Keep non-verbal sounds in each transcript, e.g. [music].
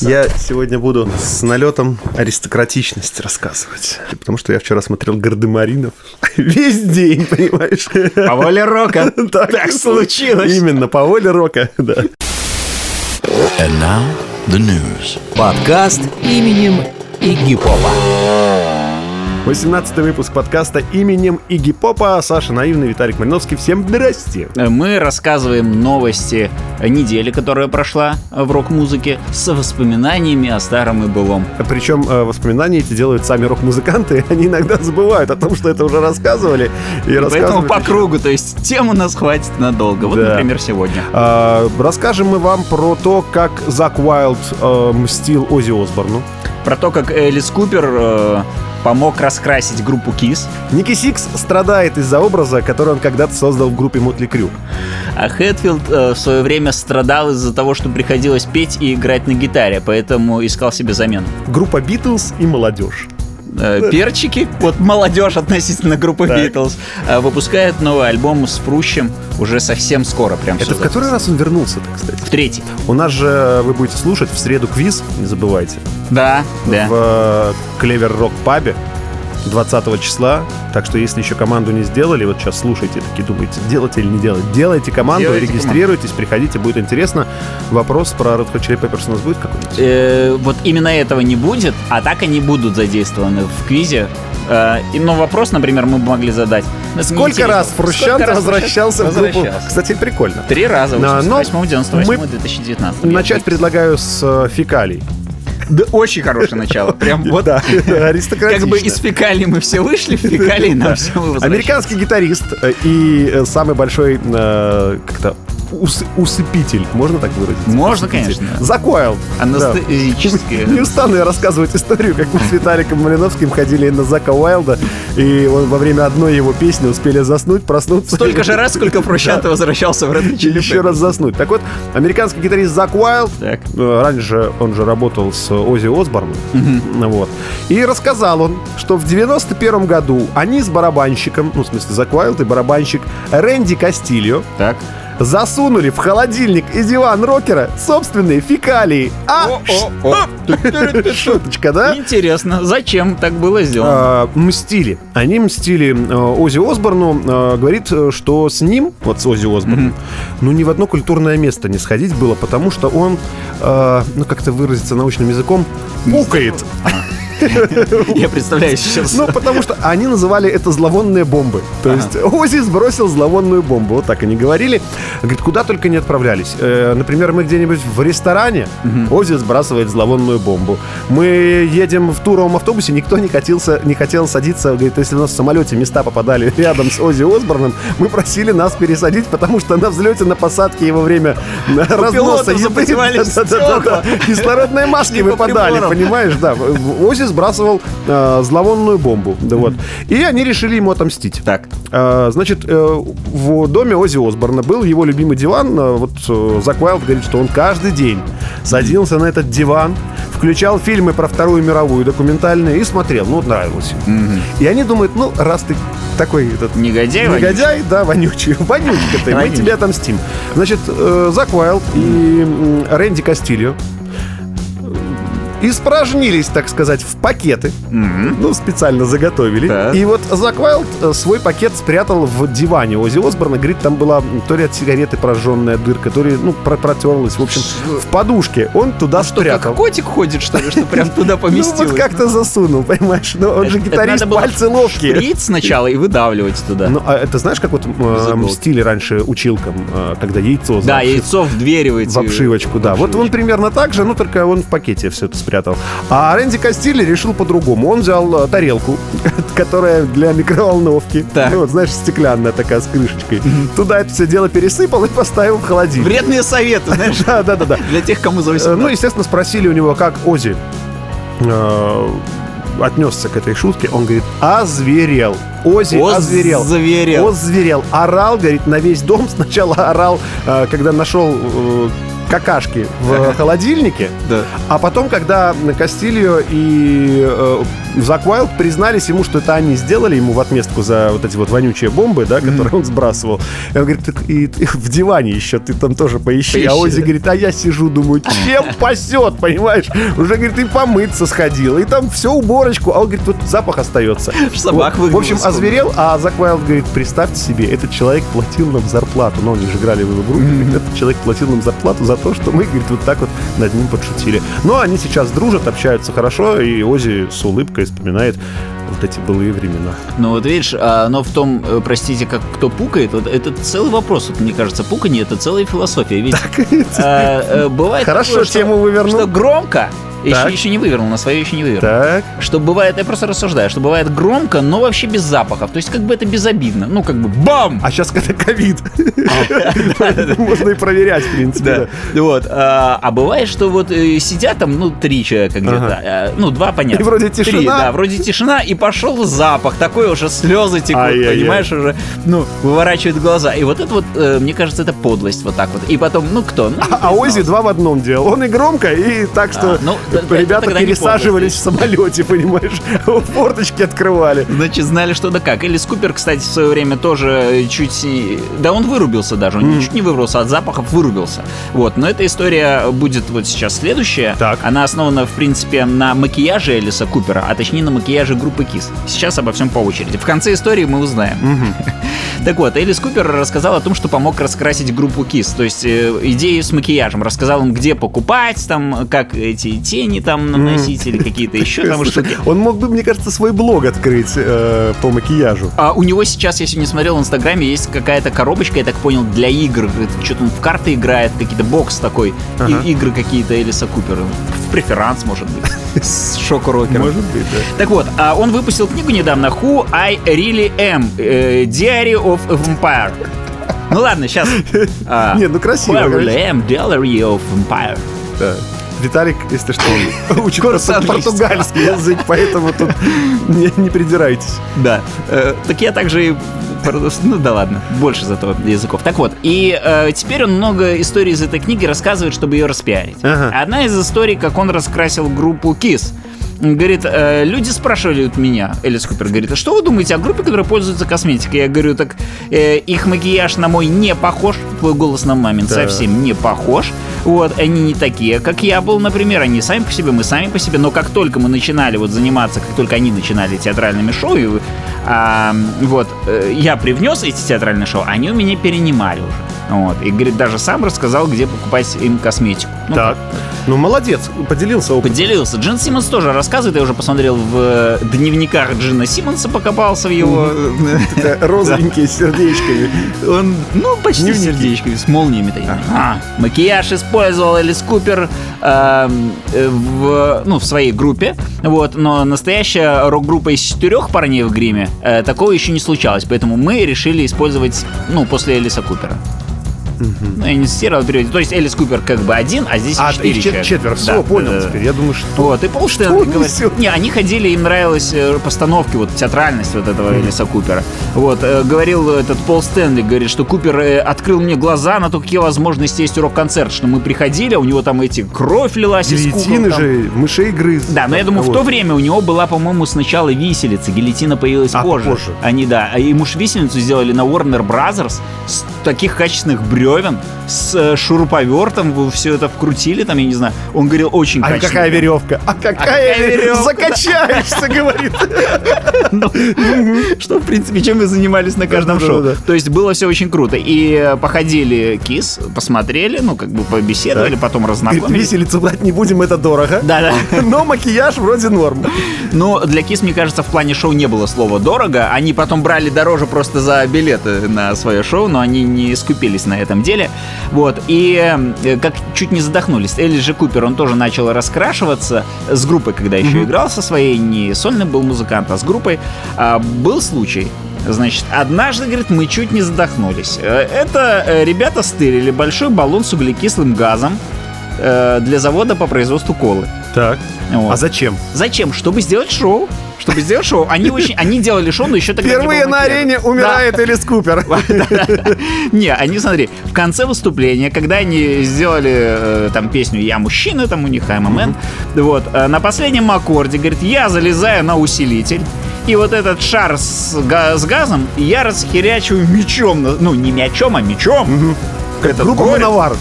Я сегодня буду с налетом аристократичности рассказывать. Потому что я вчера смотрел Гардемаринов [laughs] весь день, понимаешь? По воле рока. [laughs] Так случилось. Именно, по воле рока, да. And now the news. Подкаст именем Игги Попа. 18 выпуск подкаста именем Игги Попа. Саша Наивный, Виталик Мариновский. Всем здрасте. Мы рассказываем новости недели, которая прошла в рок-музыке, с воспоминаниями о старом и былом. Причем э, воспоминания эти делают сами рок-музыканты. [laughs] Они иногда забывают о том, что это уже рассказывали. И, И поэтому по еще. кругу, то есть тем у нас хватит надолго. Вот, Да. например, сегодня. А, расскажем мы вам про то, как Зак Уайлд э, мстил Оззи Осборну. Про то, как Элис Купер э, помог раскрасить группу Kiss, Ники Сикс страдает из-за образа, который он когда-то создал в группе Mötley Crüe. а Хэтфилд э, в свое время страдал из-за того, что приходилось петь и играть на гитаре, поэтому искал себе замену. Группа Битлз и молодежь. Э, Перчики, вот молодежь относительно группы Так. Битлз, э, выпускает новый альбом с Прущем уже совсем скоро, прям Это в который раз он вернулся-то, кстати? В третий. У нас же вы будете слушать в среду квиз, не забывайте, Да, да. в Клевер Рок Пабе 20 числа. Так что если еще команду не сделали, вот сейчас слушайте, такие думаете, делать или не делать. Делайте команду, Делайте регистрируйтесь, приходите, будет интересно. Вопрос про Red Hot Chili Peppers у нас будет какой-нибудь? Э, вот именно этого не будет, а так они будут задействованы в квизе. Э, и- но вопрос, например, мы бы могли задать. Ну, Сколько раз Фрущант Сколько раз возвращался в группу? возвращался? Кстати, прикольно. Три раза, в Да, но 88 98 мы 2019 Начать предлагаю с э, фекалий. Да, очень хорошее начало. Прям [laughs] вот Да, [laughs] как бы из фекалий мы все вышли, в фекалии нам все. [laughs] Американский гитарист э, и э, самый большой э, как-то ус- усыпитель, можно так выразить? Можно, Усыпитель. конечно. Зак Уайлд. Анестезические. Не устану я рассказывать историю, как мы с Виталиком Малиновским ходили на Зака Уайлда, и он во время одной его песни успели заснуть, проснуться. Столько же раз, сколько [laughs] Фрущант возвращался в Red Chili еще раз заснуть. Так вот, американский гитарист Зак Уайлд, Так. э, раньше он же работал с Ози Осборном, вот, и рассказал он, что в 91 году они с барабанщиком, ну, в смысле, Зак Уайлд и барабанщик Рэнди Кастильо Так. Засунули в холодильник и диван рокера собственные фекалии. А, шуточка, да? Интересно, зачем так было сделано? А, мстили. Они мстили э, Ози Осборну. э, говорит, э, что с ним, вот с Ози Осборном, ну ни в одно культурное место не сходить было, потому что он, ну как-то выразиться научным языком, пукает. [laughs] Я представляю сейчас. Ну, потому что они называли это зловонные бомбы. То есть Ози сбросил зловонную бомбу. Вот так они говорили. Говорит, куда только не отправлялись. Э, например, мы где-нибудь в ресторане, Ози сбрасывает зловонную бомбу. Мы едем в туровом автобусе, никто не, хотелся, не хотел садиться. Говорит, если у нас в самолете места попадали [laughs] рядом с Ози Осборном, мы просили нас пересадить, потому что на взлете, на посадке во время [laughs] разноса еды кислородные маски выпадали, понимаешь, да. Ози сбрасывал э, зловонную бомбу, да вот. И они решили ему отомстить. Так. Э, значит, э, в доме Ози Осборна был его любимый диван. Э, Вот э, Зак Уайлд говорит, что он каждый день садился на этот диван, включал фильмы про Вторую мировую документальные и смотрел. Ну, вот нравилось. И они думают, ну, раз ты такой этот Негодяй, Негодяй, да, вонючий. [laughs] Вонючка ты, мы Вонючий. тебе отомстим. Значит, э, Зак Уайлд и м, Рэнди Кастильо испражнились, так сказать, в пакеты. Ну, специально заготовили. Так. И вот Зак Уайлд э, свой пакет спрятал в диване Ози Осборна. Говорит, там была то ли от сигареты прожженная дырка, то ли, ну, про- протерлась. В общем, в подушке он туда Что, спрятал. как котик ходит, что ли, что прям [laughs] туда Ну, поместилось? вот как-то засунул, понимаешь? Ну, он же Это гитарист, пальцы ловкие. Шприц сначала и выдавливать туда. Ну, а это знаешь, как вот э, иголки. мстили раньше училкам, э, когда яйцо да, яйцо вдвериваете. в обшивочку, да. Вот он примерно так же, ну только он в пакете все это спрятал. А Рэнди Кастилли решил по-другому. Он взял э, тарелку, [laughs] которая для микроволновки. Так. Ну, вот, знаешь, стеклянная такая с крышечкой. Туда это все дело пересыпал и поставил в холодильник. Вредные советы, знаешь, Да, да, да, да. для тех, кому за Э, 18. Ну, естественно, спросили у него, как Ози э, отнесся к этой шутке. Он говорит, озверел. Ози озверел. Озверел. Озверел. Орал, говорит, на весь дом. [laughs] Сначала орал, когда нашел какашки в [laughs] холодильнике. А потом, когда Кастильо и э, Зак Уайлд признались ему, что это они сделали ему в отместку за вот эти вот вонючие бомбы, да, которые он сбрасывал. И он говорит, «Так и, и в диване еще ты там тоже поищи. А Поищи, Ози да. говорит, а я сижу, думаю, чем пасет, понимаешь? Уже, говорит, и помыться сходил, и там все уборочку, а он говорит, вот запах остается. [laughs] собак Вот, В общем, озверел, а Зак Уайлд говорит, представьте себе, этот человек платил нам зарплату. Ну, они же играли в его группе. Этот человек платил нам зарплату за то, что мы, говорит, вот так вот над ним подшутили. Но они сейчас дружат, общаются хорошо, и Ози с улыбкой вспоминает вот эти былые времена. Ну вот видишь, а, но в том, э, простите, как кто пукает, вот это целый вопрос. Вот, мне кажется, пуканье это целая философия. Ведь э, э, бывает Хорошо, такое, что- тему вывернул. Что громко, еще, еще не вывернул, на свое еще не вывернул. Так. Что бывает, я просто рассуждаю, что бывает громко, но вообще без запахов. То есть как бы это безобидно. Ну как бы бам! А сейчас когда ковид. Поэтому [laughs] Можно и проверять, в принципе. да. Вот. А, а бывает, что вот э, сидят там, ну, три человека где-то. э, ну, два, понятно. И вроде тишина. да, вроде тишина, и пошел запах. Такой уже слезы текут, понимаешь, уже, ну, выворачивает глаза. И вот это вот, э, мне кажется, это подлость вот так вот. И потом, ну, кто? Ну, А а Ози два в одном делал. Он и громко, и так, что А, ну, ребята пересаживались в самолете, [laughs] понимаешь? Форточки открывали. Значит, знали, что да как. Элис Купер, кстати, в свое время тоже чуть... и- Да, он вырубился даже. Он чуть не вырубился, от запахов вырубился. Вот. Но эта история будет вот сейчас следующая. Так. Она основана, в принципе, на макияже Элиса Купера, а точнее на макияже группы Кис. Сейчас обо всем по очереди. В конце истории мы узнаем. [laughs] Так вот, Элис Купер рассказал о том, что помог раскрасить группу Кис. То есть э, идеи с макияжем. Рассказал им, где покупать, там, как эти тени там наносить или какие-то [laughs] еще там штуки. Он мог бы, мне кажется, свой блог открыть э, по макияжу. А у него сейчас, я сегодня смотрел в Инстаграме, есть какая-то коробочка, я так понял, для игр. Что-то он в карты играет, какие-то бокс такой, Ага. и игры какие-то Элиса Купера. В преферанс, может быть, [laughs] с шок-рокером. Может быть, да. Так вот, а он выпустил книгу недавно «Who I Really Am. э, Diary of Vampire». Ну ладно, сейчас. [laughs] Не, ну красиво, Who I. Really Am. Diary of Vampire. Да. Виталик, если что, он [laughs] учит португальский язык, поэтому тут не, не придирайтесь. Да. Э, так я также и... Ну да ладно, больше зато языков. Так вот, и э, теперь он много историй из этой книги рассказывает, чтобы ее распиарить. Ага. Одна из историй, как он раскрасил группу Kiss. Говорит, э, люди спрашивали меня, Элис Купер говорит, а что вы думаете о группе, которая пользуется косметикой? Я говорю, так э, их макияж на мой не похож, твой голос на мамин Да. совсем не похож. Вот, они не такие, как я был, например, они сами по себе, мы сами по себе, но как только мы начинали вот заниматься, как только они начинали театральными шоу, и, а, вот, э, я привнес эти театральные шоу, они у меня перенимали уже. Вот, и, говорит, даже сам рассказал, где покупать им косметику. Ну, Так. Ну, молодец, поделился опытом. Поделился. Джин Симмонс тоже рассказывает, я уже посмотрел в э, дневниках Джина Симмонса, покопался в его... [laughs] [laughs] Розовенькие с сердечками. Он, ну, почти сердечками, с молниями такими. Ага. Макияж использовал Элис Купер эм, э, в, ну, в своей группе. Вот, но настоящая рок-группа из четырех парней в гриме э, такого еще не случалось. Поэтому мы решили использовать, ну, после Элиса Купера. Ну, я не цитировал переводе. То есть Элис Купер как бы один, а здесь А, четыре их чет- четверо, все, Да, понял да, теперь. Я думаю, что... Вот, и Пол Что говорит... несет? Не, они ходили, им нравилась э, постановки, вот театральность вот этого Элиса Купера. Вот, э, говорил этот Пол Стэнли, говорит, что Купер э, открыл мне глаза на то, какие возможности есть у рок-концерта, что мы приходили, а у него там эти кровь лилась из кукол. Там. же, мышей грыз. Да, но я думаю, в то время у него была, по-моему, сначала виселица, гильотина появилась А, позже. позже. Они, да, а ему ж виселицу сделали на Warner Brothers с таких качественных бревен, с э, шуруповертом, все это вкрутили, там, я не знаю. Он говорил, очень А какая веревка? А какая, какая веревка? Закачаешься, говорит. [laughs] Что, в принципе, чем мы занимались на каждом Да, шоу. да, да. То есть было все очень круто. И походили Кис, посмотрели, ну, как бы побеседовали, потом разнакомились. Виселицу брать не будем, это дорого. Да-да. [laughs] Но макияж вроде норм. Но для Кис, мне кажется, в плане шоу не было слова «дорого». Они потом брали дороже просто за билеты на свое шоу, но они не скупились на этом деле. Вот. И э, как чуть не задохнулись. Элли же Купер, он тоже начал раскрашиваться с группой, когда еще играл со своей, не сольный был музыкант, а с группой. А, был случай, Значит, однажды, говорит, мы чуть не задохнулись. Э, Это э, ребята стырили большой баллон с углекислым газом для завода по производству колы. Так. Вот. А зачем? Зачем? Чтобы сделать шоу. Чтобы сделать шоу. Они очень, они делали шоу, но еще тогда Впервые на арене Да. умирает Элис Купер. [laughs] Не, они, смотри, в конце выступления, когда они сделали э, там песню «Я мужчина», там у них «I'm a man», вот, э, на последнем аккорде, говорит, я залезаю на усилитель, и вот этот шар с, с газом я расхерячиваю мечом, ну, не мячом, а мечом. Этот Группа горец. Мановар.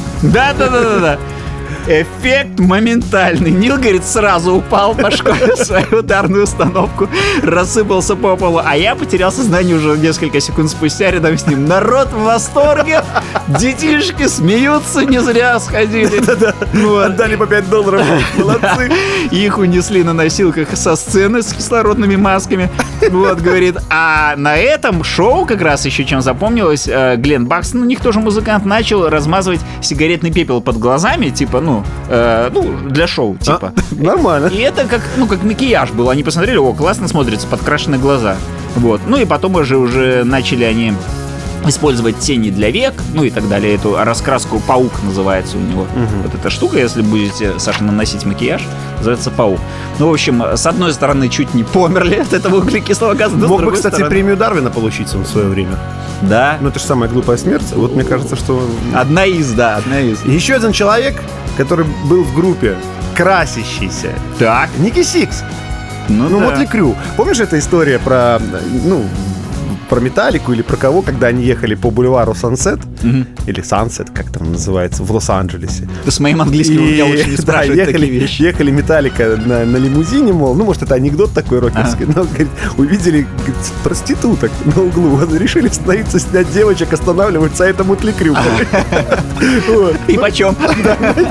Эффект моментальный. Нил, говорит, сразу упал в [laughs] свою ударную установку, рассыпался по полу, а я потерял сознание уже несколько секунд спустя рядом с ним. Народ в восторге, детишки смеются, не зря сходили. Отдали по 5 долларов. Молодцы. Их унесли на носилках со сцены с кислородными масками. Вот, говорит, а на этом шоу как раз еще чем запомнилось, э, Глен Бакстон, у них тоже музыкант, начал размазывать сигаретный пепел под глазами, типа, ну, э, ну, для шоу, типа. [laughs] Нормально. И это как, ну, как макияж был. Они посмотрели, о, классно смотрится, подкрашены глаза. Вот. Ну и потом уже, уже начали они использовать тени для век, ну и так далее. Эту раскраску паук называется у него. Вот эта штука, если будете, Саша, наносить макияж, называется паук. Ну, в общем, с одной стороны, чуть не померли от этого углекислого газа, Мог бы, кстати, стороны- премию Дарвина получить он в свое время. Да. Ну, это же самая глупая смерть. Вот мне кажется, что... Одна из, да, одна из. Еще один человек, который был в группе, красящийся. Так. Ники Сикс. Ну, Ну, да. Mötley Crüe. Помнишь эта история про, ну, про Металлику или про кого, когда они ехали по бульвару Сансет, или Сансет, как там называется, в Лос-Анджелесе. С моим английским у меня лучше не [laughs] да, ехали, такие вещи. ехали Металлика на, на лимузине, мол, ну, может, это анекдот такой рокерский, но, говорит, увидели говорит, проституток на углу, [laughs] вот, решили остановиться, снять девочек, останавливаются, а это Mötley Crüe. [laughs] Вот. И почем?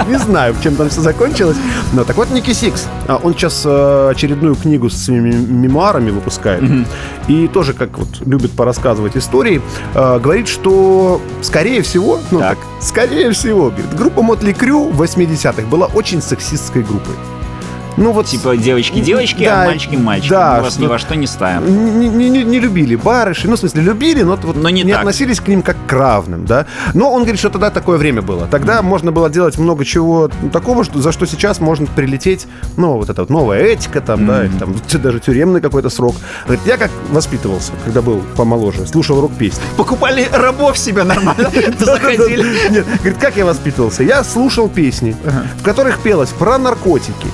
Не знаю, чем там все закончилось. Но так вот Ники Сикс. а, Он сейчас э, очередную книгу с своими мемуарами выпускает. И тоже, как вот любит порассказывать истории, э, говорит, что скорее всего, ну Так. так, скорее всего, говорит, группа Мотли Крю в 80-х была очень сексистской группой. Ну вот Типа девочки-девочки, Да, а мальчики-мальчики. да, Мы вас что- ни во что не ставим. не, не- не- любили барыши, ну, в смысле, любили, но, вот Но не не так. относились к ним как к равным, да. Но он говорит, что тогда такое время было. Тогда можно было делать много чего такого, что, за что сейчас может прилететь, ну, вот эта вот новая этика, там, да, или там [laughs] даже тюремный какой-то срок. Говорит, я как воспитывался, когда был помоложе, слушал рок-песни. Покупали рабов себе нормально, [laughs] заходили. Нет, говорит, как я воспитывался? Я слушал песни, в которых пелось про наркотики,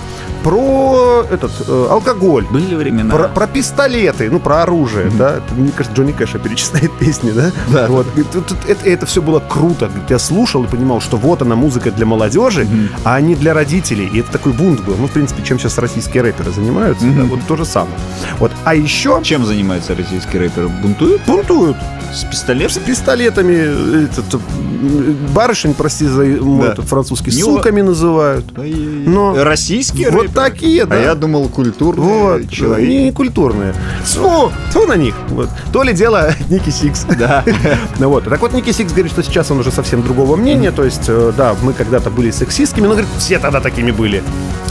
про этот э, алкоголь, Были времена. про, про пистолеты, ну, про оружие, да. Это, Мне кажется, Джонни Кэша перечисляет [laughs] песни, да? Да. Вот. Тут- тут это, все было круто. Я слушал и понимал, что вот она музыка для молодежи, а не для родителей. И это такой бунт был. Ну, в принципе, чем сейчас российские рэперы занимаются, да, вот то же самое. Вот. А еще Чем занимаются российские рэперы? Бунтуют? бунтуют С с пистолетом? пистолетами, э, этот, м, барышень, прости за мой Да. французский, Не суками называют. Но Российские вот? Такие, да. А я думал, культурные Вот, человек. не культурные. Тьфу, тьфу на них. Вот. То ли дело [laughs] Ники Сикс. Да. [laughs] Ну вот. Так вот, Ники Сикс говорит, что сейчас он уже совсем другого мнения. То есть, э, да, мы когда-то были сексистскими, но, говорит, все тогда такими были.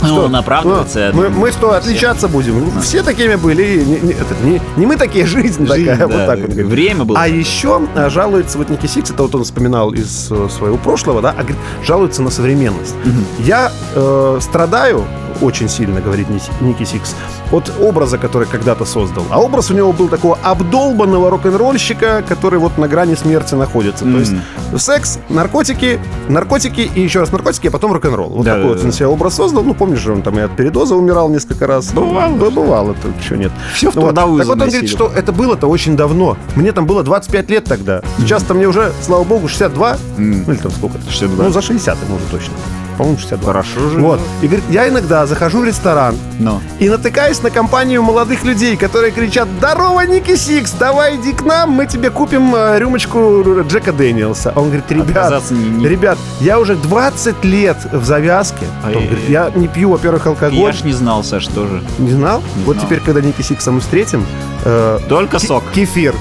Ну, Что? он оправдывается, Ну, мы, мы что, отличаться будем? Все такими были. Не, не- это не- не мы такие, жизнь, [laughs] Жизнь, такая. да. Вот так вот. говорит. Время было. А еще а, жалуется вот Ники Сикс, это вот он вспоминал из э, своего прошлого, да, а говорит, жалуется на современность. Я э, страдаю очень сильно, говорит Ники- Сикс, от образа, который когда-то создал. А образ у него был такого обдолбанного рок-н-ролльщика, который вот на грани смерти находится. То есть секс, наркотики, наркотики и еще раз наркотики, а потом рок-н-ролл. Вот Да, такой да, вот да. он себе образ создал. Ну, помнишь же, он там и от передоза умирал несколько раз. Бывало. Ну, Бывало, тут еще нет. Всё в Ну вот. трудовую Так вот он говорит, что это было-то очень давно. Мне там было 25 лет тогда. Сейчас-то мне уже, слава богу, 62. М. Ну, или там сколько? 62. Ну, за 60 ему уже точно. По-моему, 62. Хорошо же. Вот. И говорит, я иногда захожу в ресторан Но. и натыкаюсь на компанию молодых людей, которые кричат «Здорово, Ники Сикс, давай иди к нам, мы тебе купим э, рюмочку Джека Дэниелса». А Он говорит, ребят, не- не- ребят, я уже 20 лет в завязке. Он Ай-яй-яй. говорит, я не пью, во-первых, алкоголь. Я ж не знал, Саш, тоже. Не знал? Не вот знал. теперь, когда Ники Сикса мы встретим, э, Только сок. [laughs] Кефир.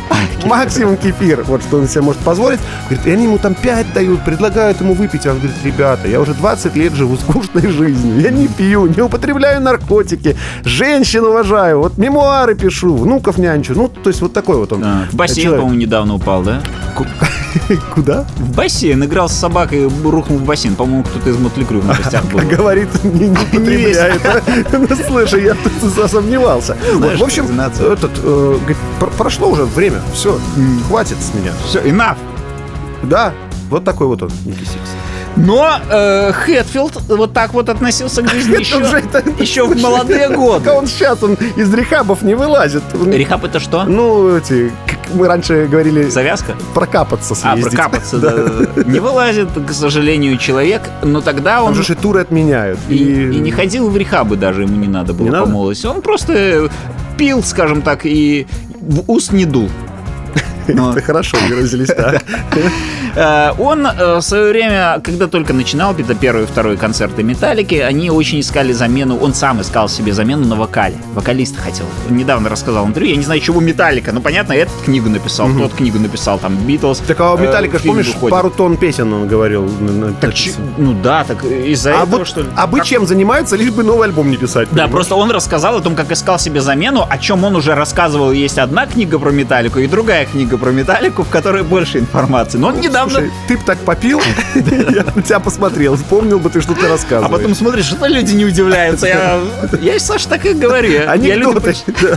Максимум кефир. Вот что он себе может позволить. Говорит, и они ему там 5 дают, предлагают ему выпить. А он говорит, ребята, я уже 20 лет живу скучной жизнью. Я не пью, не употребляю наркотики. Женщин уважаю. Вот мемуары пишу, внуков нянчу. Ну, то есть вот такой вот он. В бассейн, по-моему, недавно упал, да? [laughs] [laughs] Куда? В бассейн играл с собакой, рухнул в бассейн. По-моему, кто-то из Мотли Крю на гостях был. Говорит, не, не [laughs] потребляет. [laughs] Ну, слушай, я тут засомневался. Знаешь, В общем, этот, э, прошло уже время, все, хватит с меня. Все, enough. Да, вот такой вот он, Ники Сикс. Но э, Хэтфилд вот так вот относился к жизни еще, Он же это- еще в молодые годы. он сейчас, он из рехабов не вылазит. Рехаб это что? Ну, эти, мы раньше говорили, Завязка? прокапаться А, съездить. прокапаться, [laughs] да. Не вылазит, к сожалению, человек, но тогда Там он же ж и туры отменяют. и, и не ходил в рехабы даже, ему не надо было Не по надо? молодости. Он просто пил, скажем так, и в уст не дул. Но, [laughs] Это хорошо выразились, да. [laughs] э, он э, в свое время, когда только начинал, это первый и второй концерты Металлики, они очень искали замену, он сам искал себе замену на вокале. Вокалиста хотел. Он недавно рассказал интервью, я не знаю, чего Металлика, ну понятно, этот книгу написал, тот книгу написал, там, Битлз. Так а э, Металлика, помнишь, пару тонн песен он говорил. Так, чи- ну да, так из-за А этого, вот, что ли? а вы чем занимаются, лишь бы новый альбом не писать. Да, просто он рассказал о том, как искал себе замену, о чем он уже рассказывал. Есть одна книга про Металлику и другая книга про Металлику, в которой больше информации. Но он недавно... Слушай, ты б так попил, [laughs] я на тебя посмотрел, вспомнил бы ты, что ты А рассказываешь. потом смотришь, что люди не удивляются. Я, я Саша, так и говорю. Я, людям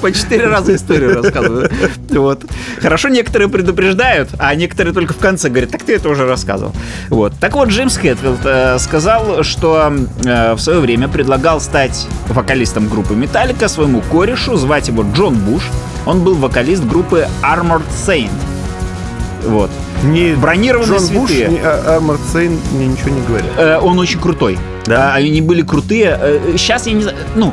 по четыре раза историю рассказываю. Вот. Хорошо, некоторые предупреждают, а некоторые только в конце говорят, так ты это уже рассказывал. Вот. Так вот, Джеймс Хэтфилд э, сказал, что э, в свое время предлагал стать вокалистом группы Металлика своему корешу, звать его Джон Буш. Он был вокалист группы Armored Saint. Вот. Не Бронированные Джон Буш, святые. не а- Армор Сейн мне ничего не говорят. Э, он очень крутой. Да? А, Они были крутые. Сейчас я не знаю, ну,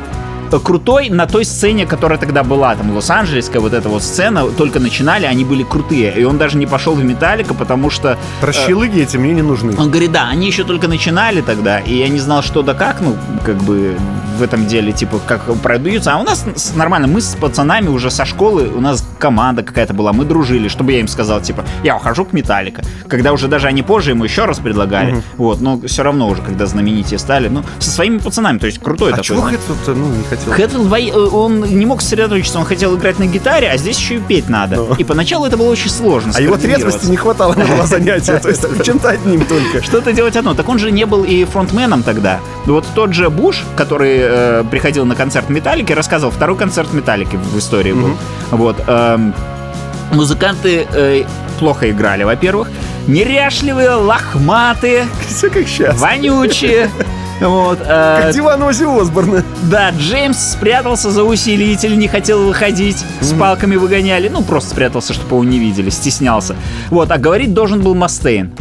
э, крутой на той сцене, которая тогда была, там, Лос-Анджелесская вот эта вот сцена, только начинали, они были крутые. И он даже не пошел в Металлика, потому что Про щелыги эти мне не нужны. он говорит, да, они еще только начинали тогда, и я не знал, что да как, ну, как бы в этом деле, типа, как продаются. А у нас нормально, мы с пацанами уже со школы, у нас команда какая-то была, мы дружили, чтобы я им сказал, типа, я ухожу к Металлика. Когда уже даже они позже ему еще раз предлагали, вот, но все равно уже, когда знаменитее стали, ну, со своими пацанами, то есть крутой А такой. чего. Хэтфилд, ну, не хотел? Хэтфилд, э, он не мог сосредоточиться, он хотел играть на гитаре, а здесь еще и петь надо. И поначалу это было очень сложно. А его трезвости не хватало на занятия, то есть [laughs] чем-то одним только. Что-то делать одно. Так он же не был и фронтменом тогда. Вот тот же Буш, который э, приходил на концерт Металлики, рассказывал, второй концерт Металлики в истории был. Вот. эм, музыканты э, плохо играли, во-первых. Неряшливые, лохматые, Все как сейчас. вонючие. Вот, э, Как диван Ози Осборна. да, Джеймс спрятался за усилитель, не хотел выходить, с палками выгоняли. Ну, просто спрятался, чтобы его не видели, стеснялся. Вот, а говорить должен был Мастейн.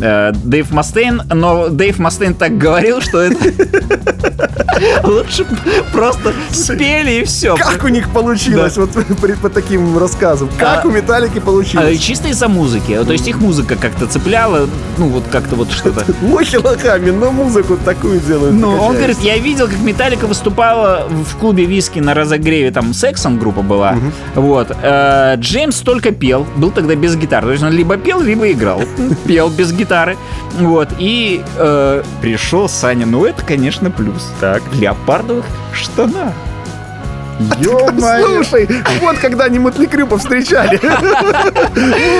Э, Дэйв Мастейн, но Дэйв Мастейн так говорил, что это [laughs] лучше просто спели и все. Как у них получилось, вот [laughs] по таким рассказам? Как А- у Металлики А, получилось? Чисто из-за музыки. То есть их музыка как-то цепляла, ну вот как-то вот что-то. [laughs] Лохи лохами, но музыку такую делают. Ну, он говорит, я видел, как Металлика выступала в клубе виски на разогреве, там Сексон группа была. Вот. Э, Джеймс только пел, был тогда без гитары. То есть он либо пел, либо играл. Пел без гитары. Вот. И э, пришел Саня. Ну, это, конечно, плюс. Так. В леопардовых штанах. Ё-моё. Слушай, вот когда они Мотли Крю повстречали. [laughs]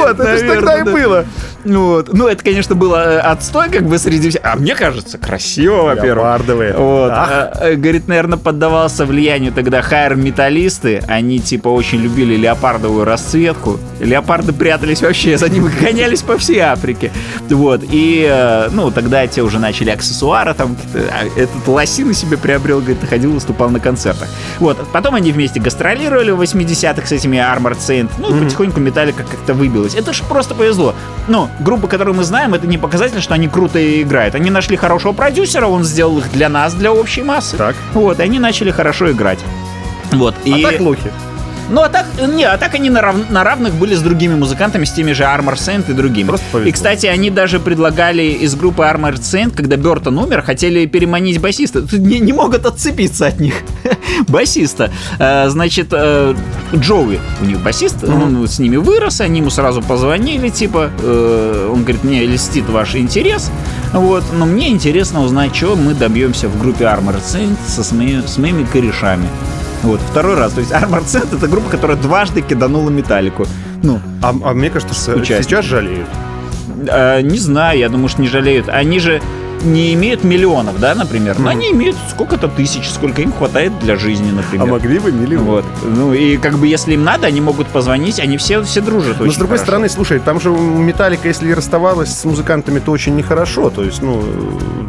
Вот, это ж Наверно, тогда и было. Вот. Ну, это, конечно, было э, отстой, как бы среди всех. А мне кажется, красиво, во-первых. Леопардовые. Вот. Ах. А, э, говорит, наверное, поддавался влиянию тогда хайр-металлисты. Они, типа, очень любили леопардовую расцветку. Леопарды прятались вообще, за ними гонялись по всей Африке. Вот. И, э, ну, тогда те уже начали аксессуары, там, а этот лосины себе приобрел, говорит, ходил, выступал на концертах. Вот. Потом они вместе гастролировали в 80-х с этими Armored Saint. Ну, и потихоньку Металлика как-то выбилась. Это же просто повезло. Ну, группа, которую мы знаем, это не показатель, что они круто играют. Они нашли хорошего продюсера, он сделал их для нас, для общей массы. Так. Вот, и они начали хорошо играть. Вот, А и... так лохи. Ну, а так, не, а так они на, рав- на равных были с другими музыкантами, с теми же Armor Saint и другими. Просто повезло. И, кстати, они даже предлагали из группы Armor Saint, когда Бертон умер, хотели переманить басиста. Не, не могут отцепиться от них. [laughs] Басиста. Э, значит, э, Джоуи у них басист, он с ними вырос, они ему сразу позвонили, типа, э, он говорит, мне льстит ваш интерес, вот, но мне интересно узнать, чего мы добьемся в группе Armor Saint со, с, мои- с моими корешами. Вот, второй раз. То есть Armored Saint это группа, которая дважды киданула металлику. Ну, А, а мне кажется, сейчас жалеют. Э, не знаю, я думаю, что не жалеют. Они же не имеют миллионов, да, например, но они имеют сколько-то тысяч, сколько им хватает для жизни, например. А могли бы миллион. Вот. Ну и как бы если им надо, они могут позвонить, они все, все дружат Но с другой хорошо. стороны, слушай, там же Металлика, если и расставалась с музыкантами, то очень нехорошо. То есть, ну,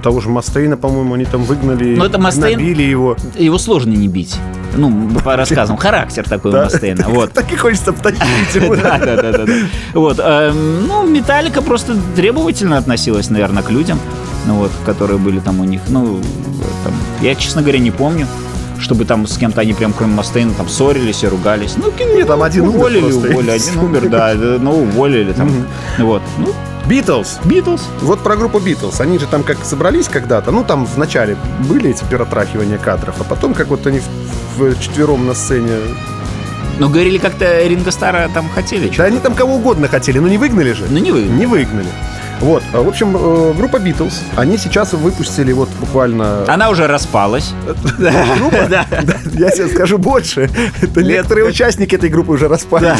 того же Мастейна, по-моему, они там выгнали, Ну, это Мастейн- набили его. Его сложно не бить. Ну, по [laughs] рассказам, характер такой у. Мастейна. Вот. [laughs] Так и хочется потащить [laughs] его. Да, да, да, да, да. Вот, эм, ну, Металлика просто требовательно относилась, наверное, к людям, ну, вот, которые были там у них. Ну, там, я, честно говоря, не помню, чтобы там с кем-то они прям кроме Мастейна там ссорились и ругались. Ну, кино, Нет, там один умер уволили, и уволили, один умер, да, ну, уволили там. Вот, ну, Битлз. Битлз. Вот про группу Битлз. Они же там как собрались когда-то. Ну, там вначале были эти перетрахивания кадров, а потом как вот они в, в четвером на сцене. Ну, говорили, как-то Ринго Стара там хотели. Да они там кого угодно хотели, но не выгнали же. Ну, не вы. Не выгнали. Вот, а, в общем, э, группа Битлз, они сейчас выпустили вот буквально... Она уже распалась. [laughs] Группа? Да. Да, я тебе скажу больше. Некоторые участники этой группы уже распались?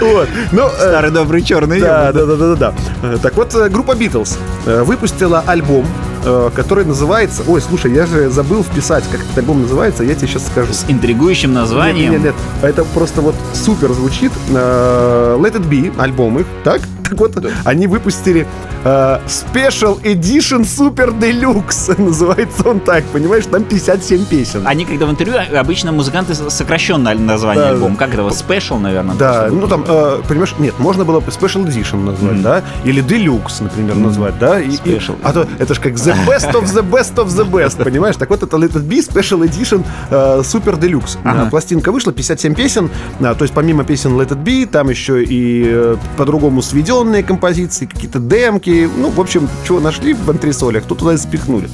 Вот. Ну, э, Старый добрый черный да, да, да, да, да, да. Э, Так вот, группа Битлз выпустила альбом, который называется... Ой, слушай, я же забыл вписать, как этот альбом называется, я тебе сейчас скажу. С интригующим названием. Нет, нет, нет, это просто вот супер звучит. Let It Be, альбом их, так? Так вот, они выпустили э, Special Edition Super Deluxe. [laughs] Называется он так, понимаешь? Там 57 песен. Они, когда в интервью, обычно музыканты сокращенно название Да, альбома. Как это? вот, Special, наверное. Да, ну там, э, понимаешь, нет, можно было бы Special Edition назвать, да, или Deluxe, например, назвать, да, и, и- Special. а то это же как The Best of the Best of the Best, [laughs] понимаешь? Так вот это Let It Be Special Edition э, Super Deluxe. Ага. Э, Пластинка вышла, 57 песен, а, то есть помимо песен Let It Be, там еще и э, по-другому сведенные композиции, какие-то демки, ну, в общем, чего нашли в антресолях, то туда и запихнули.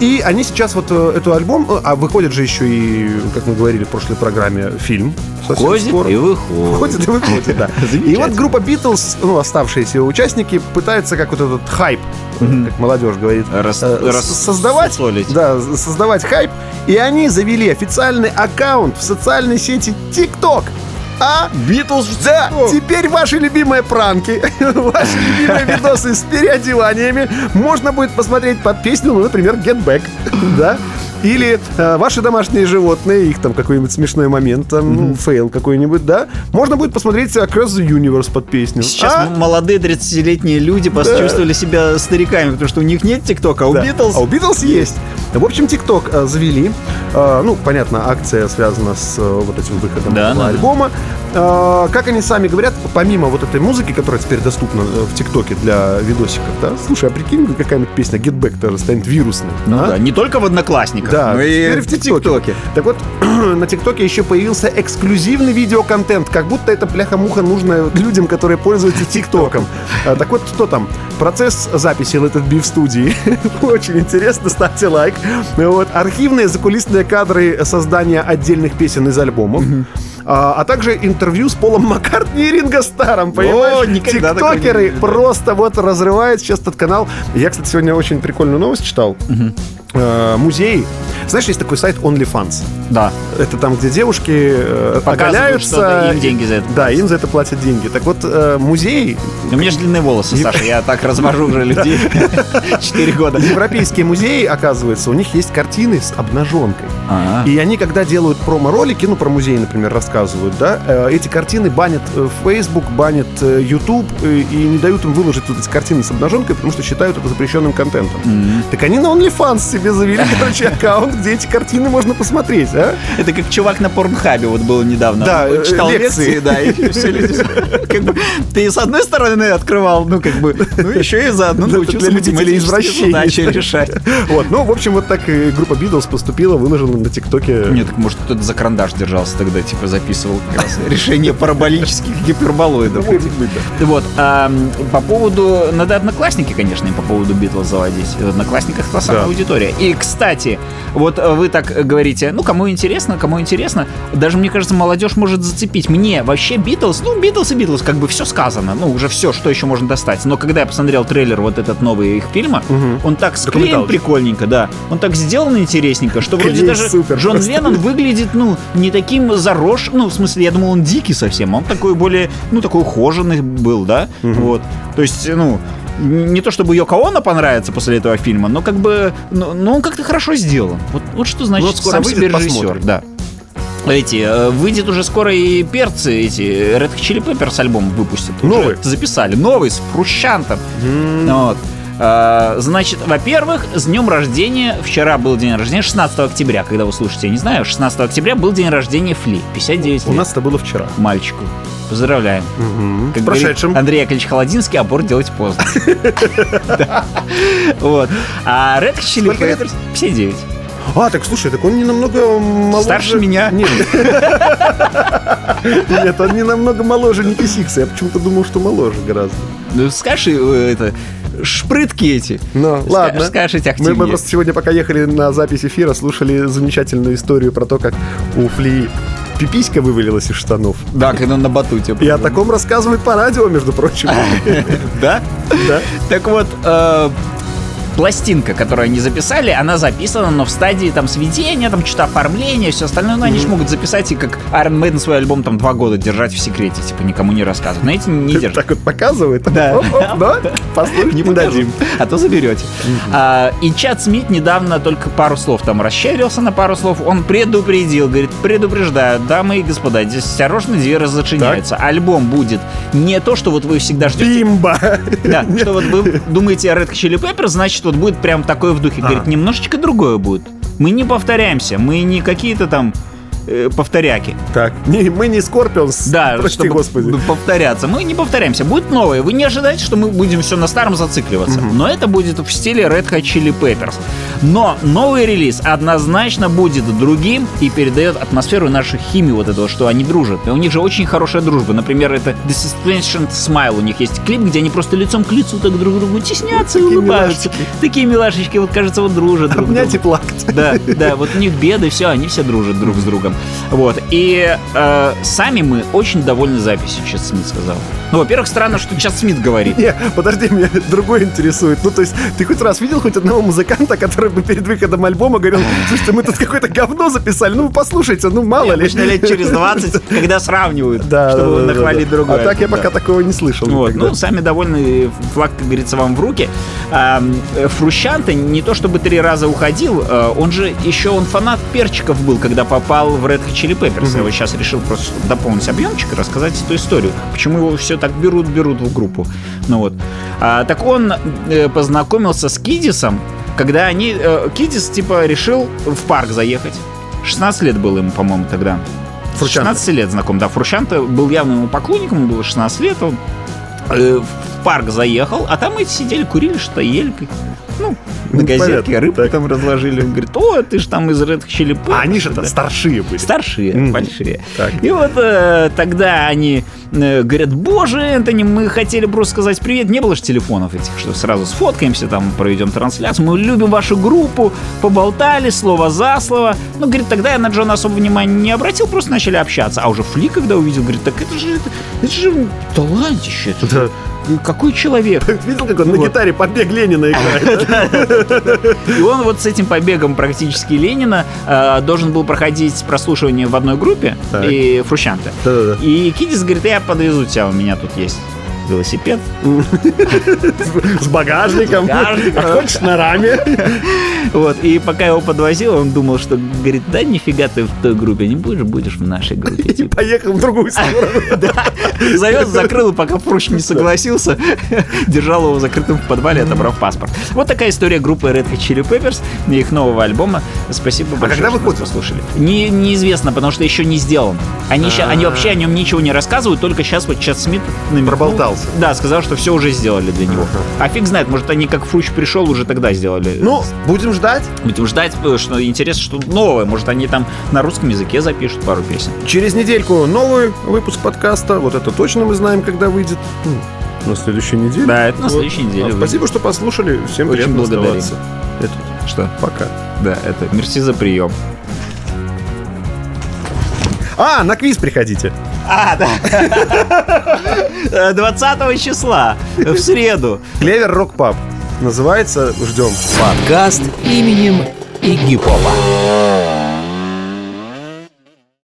И они сейчас вот э, эту альбом, э, а выходит же еще и, как мы говорили в прошлой программе, фильм. совсем Ходит скоро. и выходит. Выходит и выходит, да. [laughs] И вот группа Битлз, ну, оставшиеся участники, пытаются как вот этот хайп, как молодежь говорит, Рас- э, создавать, солить. да, создавать хайп. И они завели официальный аккаунт в социальной сети TikTok. А? Битлз да, теперь ваши любимые пранки, [laughs] ваши любимые видосы с переодеваниями можно будет посмотреть под песню, ну, например, Get Back, [laughs] да? Или э, ваши домашние животные, их там какой-нибудь смешной момент, там, ну, fail какой-нибудь, да? Можно будет посмотреть Across the Universe под песню. Сейчас А? молодые 30-летние люди почувствовали себя стариками, потому что у них нет ТикТока, а у Да. Битлз... А у Битлз есть. В общем, ТикТок э, завели. Э, ну, понятно, акция связана с э, вот этим выходом Да, да, да. альбома. Э, как они сами говорят, помимо вот этой музыки, которая теперь доступна э, в ТикТоке для видосиков, да? Слушай, а прикинь, какая-нибудь песня Get Back тоже станет вирусной. Ну а? да, не только в Одноклассниках, Да, но и теперь в ТикТоке. Так вот, [clears throat] на ТикТоке еще появился эксклюзивный видеоконтент, как будто это бляха-муха нужно людям, которые пользуются ТикТоком. А, Так вот, что там? Процесс записи Be в студии. [laughs] Очень интересно, ставьте лайк. Вот. Архивные закулисные кадры создания отдельных песен из альбомов. А, а также интервью с Полом Маккартни и Ринго Старом, понимаешь? никогда такого не Тиктокеры просто вот разрывают сейчас этот канал. Я, кстати, сегодня очень прикольную новость читал. Э, Музей. Знаешь, есть такой сайт OnlyFans. Да. Это там, где девушки э, оголяются. им деньги за это Да, им за это платят деньги. Так вот, э, музей, У меня же длинные волосы, Саша, я так развожу уже [laughs] людей [laughs] 4 года. европейские музеи, оказывается, у них есть картины с обнаженкой. А, И они, когда делают промо-ролики, ну, про музей, например, рассказывают, да, э, эти картины банят э, Facebook, банят э, YouTube и не дают им выложить вот эти картины с обнаженкой, потому что считают это запрещенным контентом. Так они на OnlyFans себе завели, [laughs] короче, аккаунт, где эти картины можно посмотреть, а? Это как чувак на порнхабе вот был недавно. Да, Он читал лекции. да, и [laughs] все люди. Как бы ты с одной стороны открывал, ну как бы, ну еще и заодно научился математические задачи решать. Вот, ну, в общем, вот так группа Битлз поступила, выложила на ТикТоке. Нет, так может кто-то за карандаш держался тогда, типа записывал как раз решение параболических гиперболоидов. Может быть, да. Вот, а, по поводу, надо одноклассники, конечно, и по поводу Битлз заводить. В одноклассниках та самая Да. аудитория. И, кстати, вот э, вы так говорите, ну, кому интересно, кому интересно. Даже, мне кажется, молодежь может зацепить. Мне вообще Битлз, ну, Битлз и Битлз, как бы все сказано. Ну, уже все, что еще можно достать. Но когда я посмотрел трейлер вот этот новый их фильма, он так склеен прикольненько, да. Он так сделан интересненько, что вроде Клей даже супер Джон просто. Леннон выглядит, ну, не таким заросшим. Ну, в смысле, я думал, он дикий совсем. Он такой более, ну, такой ухоженный был, да? Вот. То есть, ну, не то чтобы Йоко Оно понравится после этого фильма, но как бы, ну, ну, он как-то хорошо сделан. Вот, вот что значит вот скоро сам себе режиссер, посмотрим. да. Эти, выйдет уже скоро и перцы, эти, Red Hot Chili Peppers альбом выпустят. Уже Новый? записали, новый, с Фрущантом. Вот. А, Значит, во-первых, с днем рождения, вчера был день рождения, 16 октября, когда вы слушаете, я не знаю, 16 октября был день рождения Фли, 59 У лет, нас это было вчера. мальчику. Поздравляем. Как С говорит прошедшим. Андрей Яковлевич Холодинский, аборт делать поздно. [laughs] Вот. А Red Hot Chili Сколько лет? Peppers 59. А, так слушай, так он не намного моложе... Старше меня. Нет. [laughs] Нет, он не намного моложе Ники Сикса. Я почему-то думал, что моложе гораздо. Ну, скажи, э, это, шпрытки эти. Ну, Ска- ладно. скажите Мы, активнее. мы просто сегодня, пока ехали на запись эфира, слушали замечательную историю про то, как у Фли пиписька вывалилась из штанов. Да, когда на батуте. И о таком рассказывают по радио, между прочим. [laughs] Да? Да. Так вот, э, пластинка, которую они записали, она записана, но в стадии там сведения, там что-то оформления, все остальное, ну они же могут записать и как Iron Maiden свой альбом там два года держать в секрете, типа никому не рассказывать. Но эти не держат. Так вот показывает. Да. [laughs] Да? Послушать Не дадим. а то заберете. А, и Чад Смит недавно только пару слов там расщерился на пару слов. Он предупредил, говорит, предупреждаю, дамы и господа, здесь осторожно, двери зачиняются. Альбом будет не то, что вот вы всегда ждете. Бимба! Да, [laughs] что вот вы думаете о Red Chili Peppers, значит, вот будет прям такое в духе. Говорит, немножечко другое будет. Мы не повторяемся, мы не какие-то там э, повторяки. Так, не, мы не Скорпионс, Да, прости чтобы господи. повторяться. Мы не повторяемся. Будет новое. Вы не ожидаете, что мы будем все на старом зацикливаться. Но это будет в стиле Red Hot Chili Peppers. Но новый релиз однозначно будет другим и передает атмосферу нашей химии вот этого, что они дружат. И у них же очень хорошая дружба. Например, это Dispensation Smile. У них есть клип, где они просто лицом к лицу так друг другу теснятся и Такие улыбаются. Такие милашечки, вот кажется, вот дружат [laughs] друг Обнять и другу. плакать. Да, да, [laughs] вот у них беды, все, они все дружат друг с другом. Вот. И э, сами мы очень довольны записью, Чет Смит сказал. Ну, во-первых, странно, что Чет Смит говорит. Не, подожди, меня другой интересует. Ну, то есть, ты хоть раз видел хоть одного музыканта, который бы перед выходом альбома говорил, слушайте, мы тут какое-то говно записали, ну, послушайте, ну, мало ли. Обычно лет через 20, когда сравнивают, Да, чтобы да, нахвалить да. другое. А так я Да. пока такого не слышал. Вот, ну, сами довольны, флаг, как говорится, вам в руки. А, э, Фрущанте не то чтобы три раза уходил, э, он же еще он фанат перчиков был, когда попал в Red Hot Chili Peppers. Я вот сейчас решил просто дополнить объемчик и рассказать эту историю. Почему его все так берут, берут в группу. Ну вот. А, так он э, познакомился с Кидисом, когда они... э, Кидис, типа, решил в парк заехать. 16 лет было ему, по-моему, тогда. Фрущанте. 16 лет знаком, да. Фрущанте был явно ему поклонником, ему было 16 лет, он э, в парк заехал, а там эти сидели, курили, что ели. Ну, на Ну, газетке понятно. рыбку Так. там разложили. Он говорит, о, ты же там из Red Chili Peppers». А они же Да. старшие были. Старшие, Мгм. большие. Так. И вот э, тогда они э, говорят, боже, Энтони, мы хотели просто сказать привет. Не было же телефонов этих, что сразу сфоткаемся, там проведем трансляцию. Мы любим вашу группу, поболтали, слово за слово. Ну, говорит, тогда я на Джона особо внимания не обратил, просто начали общаться. А уже Фли, когда увидел, говорит, так это же, это, это же талантище, это же какой человек. [laughs] Видел, как он на гитаре побег Ленина играет? [laughs] И он вот с этим побегом практически Ленина э, должен был проходить прослушивание в одной группе и Фрущанте. И Кидис говорит, я подвезу тебя, у меня тут есть велосипед. С багажником. А хочешь на раме? Вот. И пока его подвозил, он думал, что, говорит, да нифига ты в той группе не будешь, будешь в нашей группе. И типа. поехал в другую сторону. [laughs] Да. Завез, закрыл, пока Фруш не согласился, держал его закрытым в подвале, отобрав паспорт. Вот такая история группы Red Hot Chili Peppers и их нового альбома. Спасибо большое, А когда выходит? послушали. Не, неизвестно, потому что еще не сделан. Они, ща- они вообще о нем ничего не рассказывают, только сейчас вот Чат Смит намекнул. Проболтался. Да, сказал, что все уже сделали для него. А фиг знает, может они как Фруч пришел, уже тогда сделали. Ну, будем ждать. Будем ждать, э, что интересно, что новое. Может, они там на русском языке запишут пару песен. Через недельку новый выпуск подкаста. Вот это точно мы знаем, когда выйдет. Ну, На следующей неделе. Да, это на Вот. следующей неделе А. Спасибо, что послушали. Всем Очень приятно благодарим. оставаться. Это Что? Пока. Да, это мерси за прием. А, на квиз приходите. А, да. 20 числа, в среду. Клевер Рок Паб. Называется «Ждем». Подкаст именем Игги Попа.